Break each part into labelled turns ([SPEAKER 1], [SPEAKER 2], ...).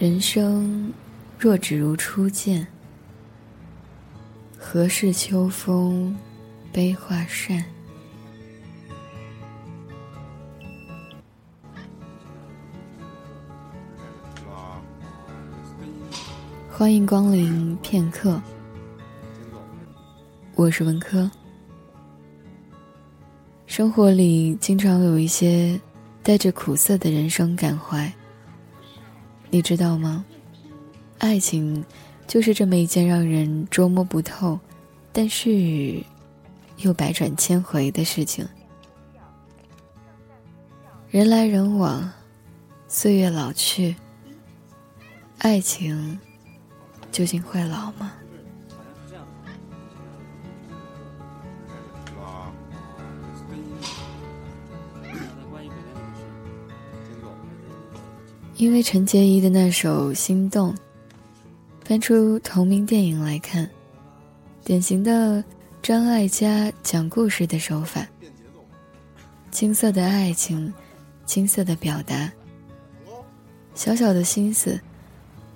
[SPEAKER 1] 人生若只如初见，何事秋风悲画扇？欢迎光临片刻，我是文科。生活里经常有一些带着苦涩的人生感怀。你知道吗？爱情就是这么一件让人捉摸不透，但是又百转千回的事情。人来人往，岁月老去，爱情究竟会老吗？因为陈洁仪的那首《心动》，翻出同名电影来看，典型的张艾嘉讲故事的手法，青涩的爱情，青涩的表达，小小的心思，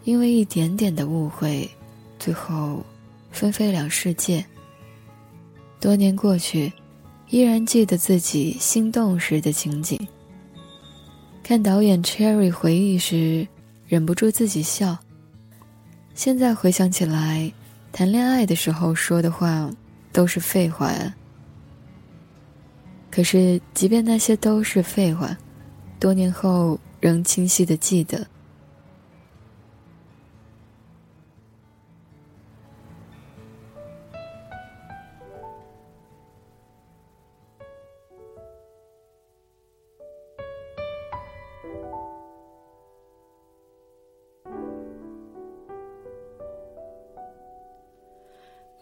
[SPEAKER 1] 因为一点点的误会，最后分飞两世界。多年过去，依然记得自己心动时的情景。看导演 Cherry 回忆时，忍不住自己笑。现在回想起来，谈恋爱的时候说的话都是废话呀。可是，即便那些都是废话，多年后仍清晰的记得。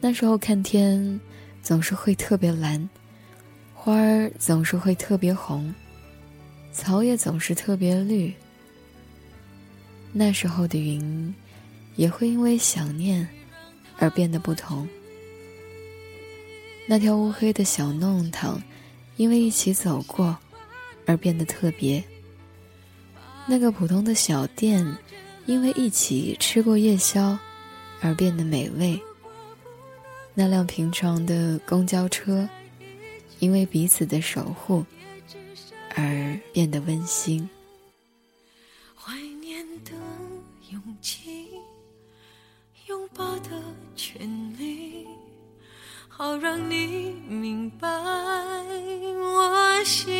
[SPEAKER 1] 那时候看天，总是会特别蓝，花儿总是会特别红，草也总是特别绿。那时候的云，也会因为想念而变得不同。那条乌黑的小弄堂，因为一起走过，而变得特别。那个普通的小店，因为一起吃过夜宵，而变得美味。那辆平常的公交车，因为彼此的守护而变得温馨。
[SPEAKER 2] 怀念的勇气，拥抱的权利，好让你明白我心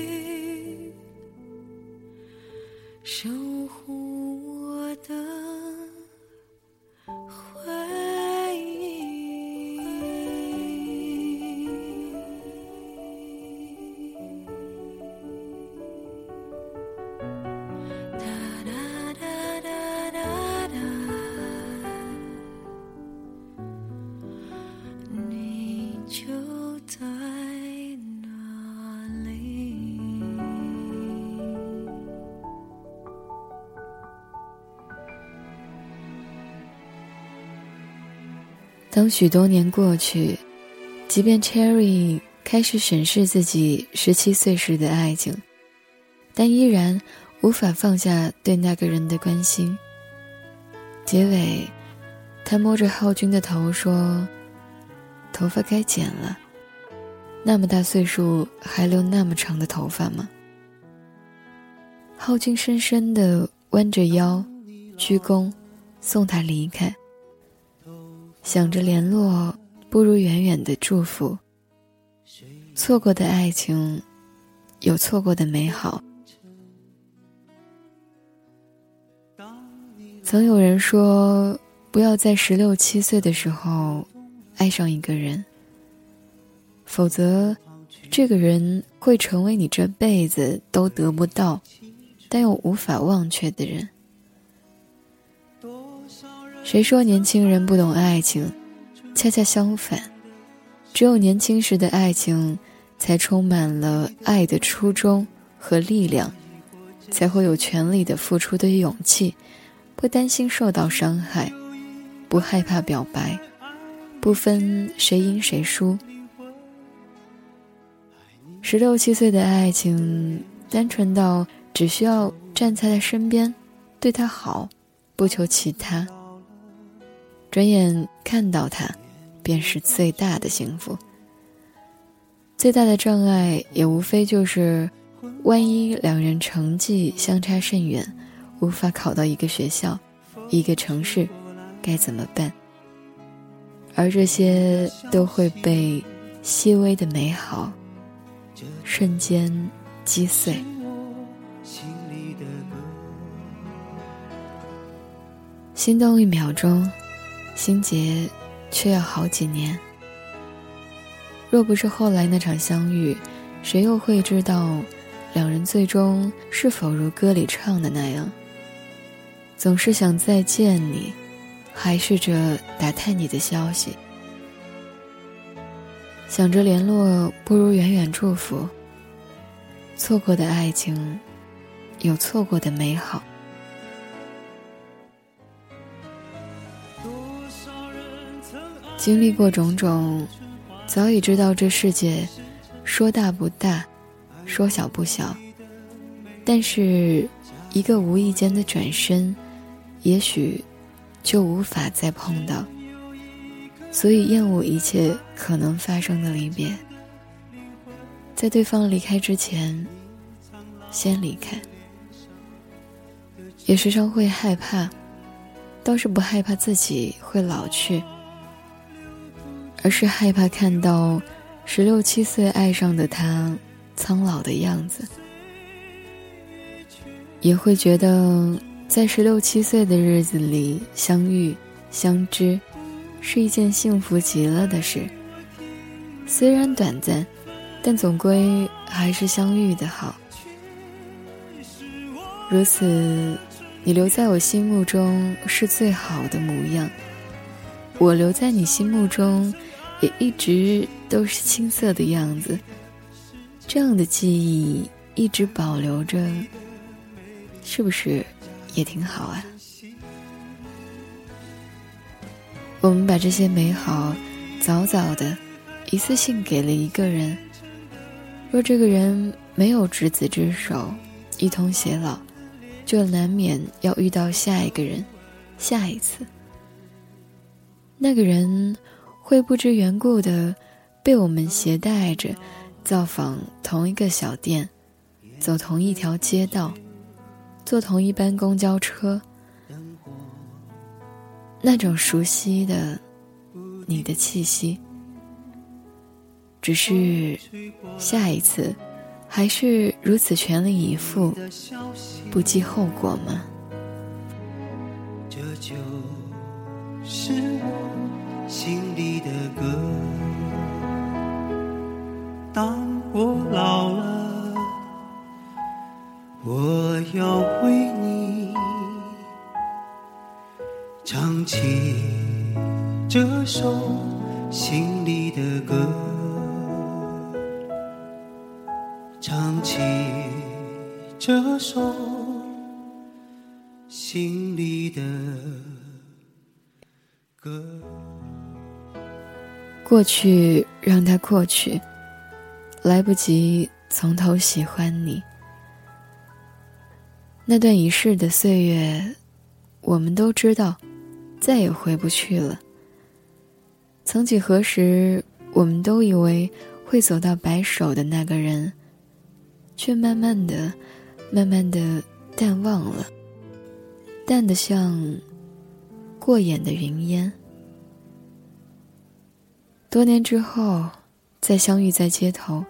[SPEAKER 1] 当许多年过去，即便 Cherry 开始审视自己十七岁时的爱情，但依然无法放下对那个人的关心。结尾，他摸着浩君的头说：“头发该剪了，那么大岁数还留那么长的头发吗？”浩君深深的弯着腰，鞠躬，送他离开。想着联络，不如远远的祝福。错过的爱情，有错过的美好。曾有人说，不要在十六七岁的时候爱上一个人，否则，这个人会成为你这辈子都得不到，但又无法忘却的人。谁说年轻人不懂爱情？恰恰相反，只有年轻时的爱情，才充满了爱的初衷和力量，才会有全力的付出的勇气，不担心受到伤害，不害怕表白，不分谁赢谁输。十六七岁的爱情，单纯到只需要站在他身边，对他好，不求其他。转眼看到他，便是最大的幸福。最大的障碍也无非就是，万一两人成绩相差甚远，无法考到一个学校、一个城市，该怎么办？而这些都会被细微的美好瞬间击碎。心动一秒钟。心结，却要好几年。若不是后来那场相遇，谁又会知道，两人最终是否如歌里唱的那样？总是想再见你，还试着打探你的消息。想着联络，不如远远祝福。错过的爱情，有错过的美好。经历过种种，早已知道这世界说大不大，说小不小。但是，一个无意间的转身，也许就无法再碰到。所以，厌恶一切可能发生的离别。在对方离开之前，先离开。也时常会害怕，倒是不害怕自己会老去。而是害怕看到十六七岁爱上的他苍老的样子，也会觉得在十六七岁的日子里相遇相知，是一件幸福极了的事。虽然短暂，但总归还是相遇的好。如此，你留在我心目中是最好的模样，我留在你心目中。也一直都是青涩的样子，这样的记忆一直保留着，是不是也挺好啊？我们把这些美好早早的一次性给了一个人，若这个人没有执子之手，一同偕老，就难免要遇到下一个人，下一次，那个人。会不知缘故的被我们携带着，造访同一个小店，走同一条街道，坐同一班公交车。那种熟悉的你的气息，只是下一次还是如此全力以赴，不计后果吗？这就是我。心里的歌。当我老了，我要为你唱起这首心里的歌，唱起这首心里的歌。过去让它过去，来不及从头喜欢你。那段已逝的岁月，我们都知道，再也回不去了。曾几何时，我们都以为会走到白首的那个人，却慢慢的、慢慢的淡忘了，淡的像过眼的云烟。多年之后，再相遇在街头，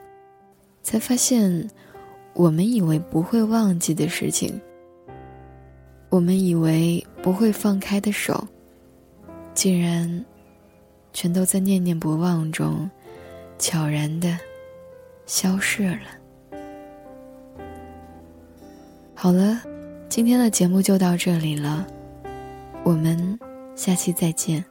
[SPEAKER 1] 才发现，我们以为不会忘记的事情，我们以为不会放开的手，竟然，全都在念念不忘中，悄然的消逝了。好了，今天的节目就到这里了，我们下期再见。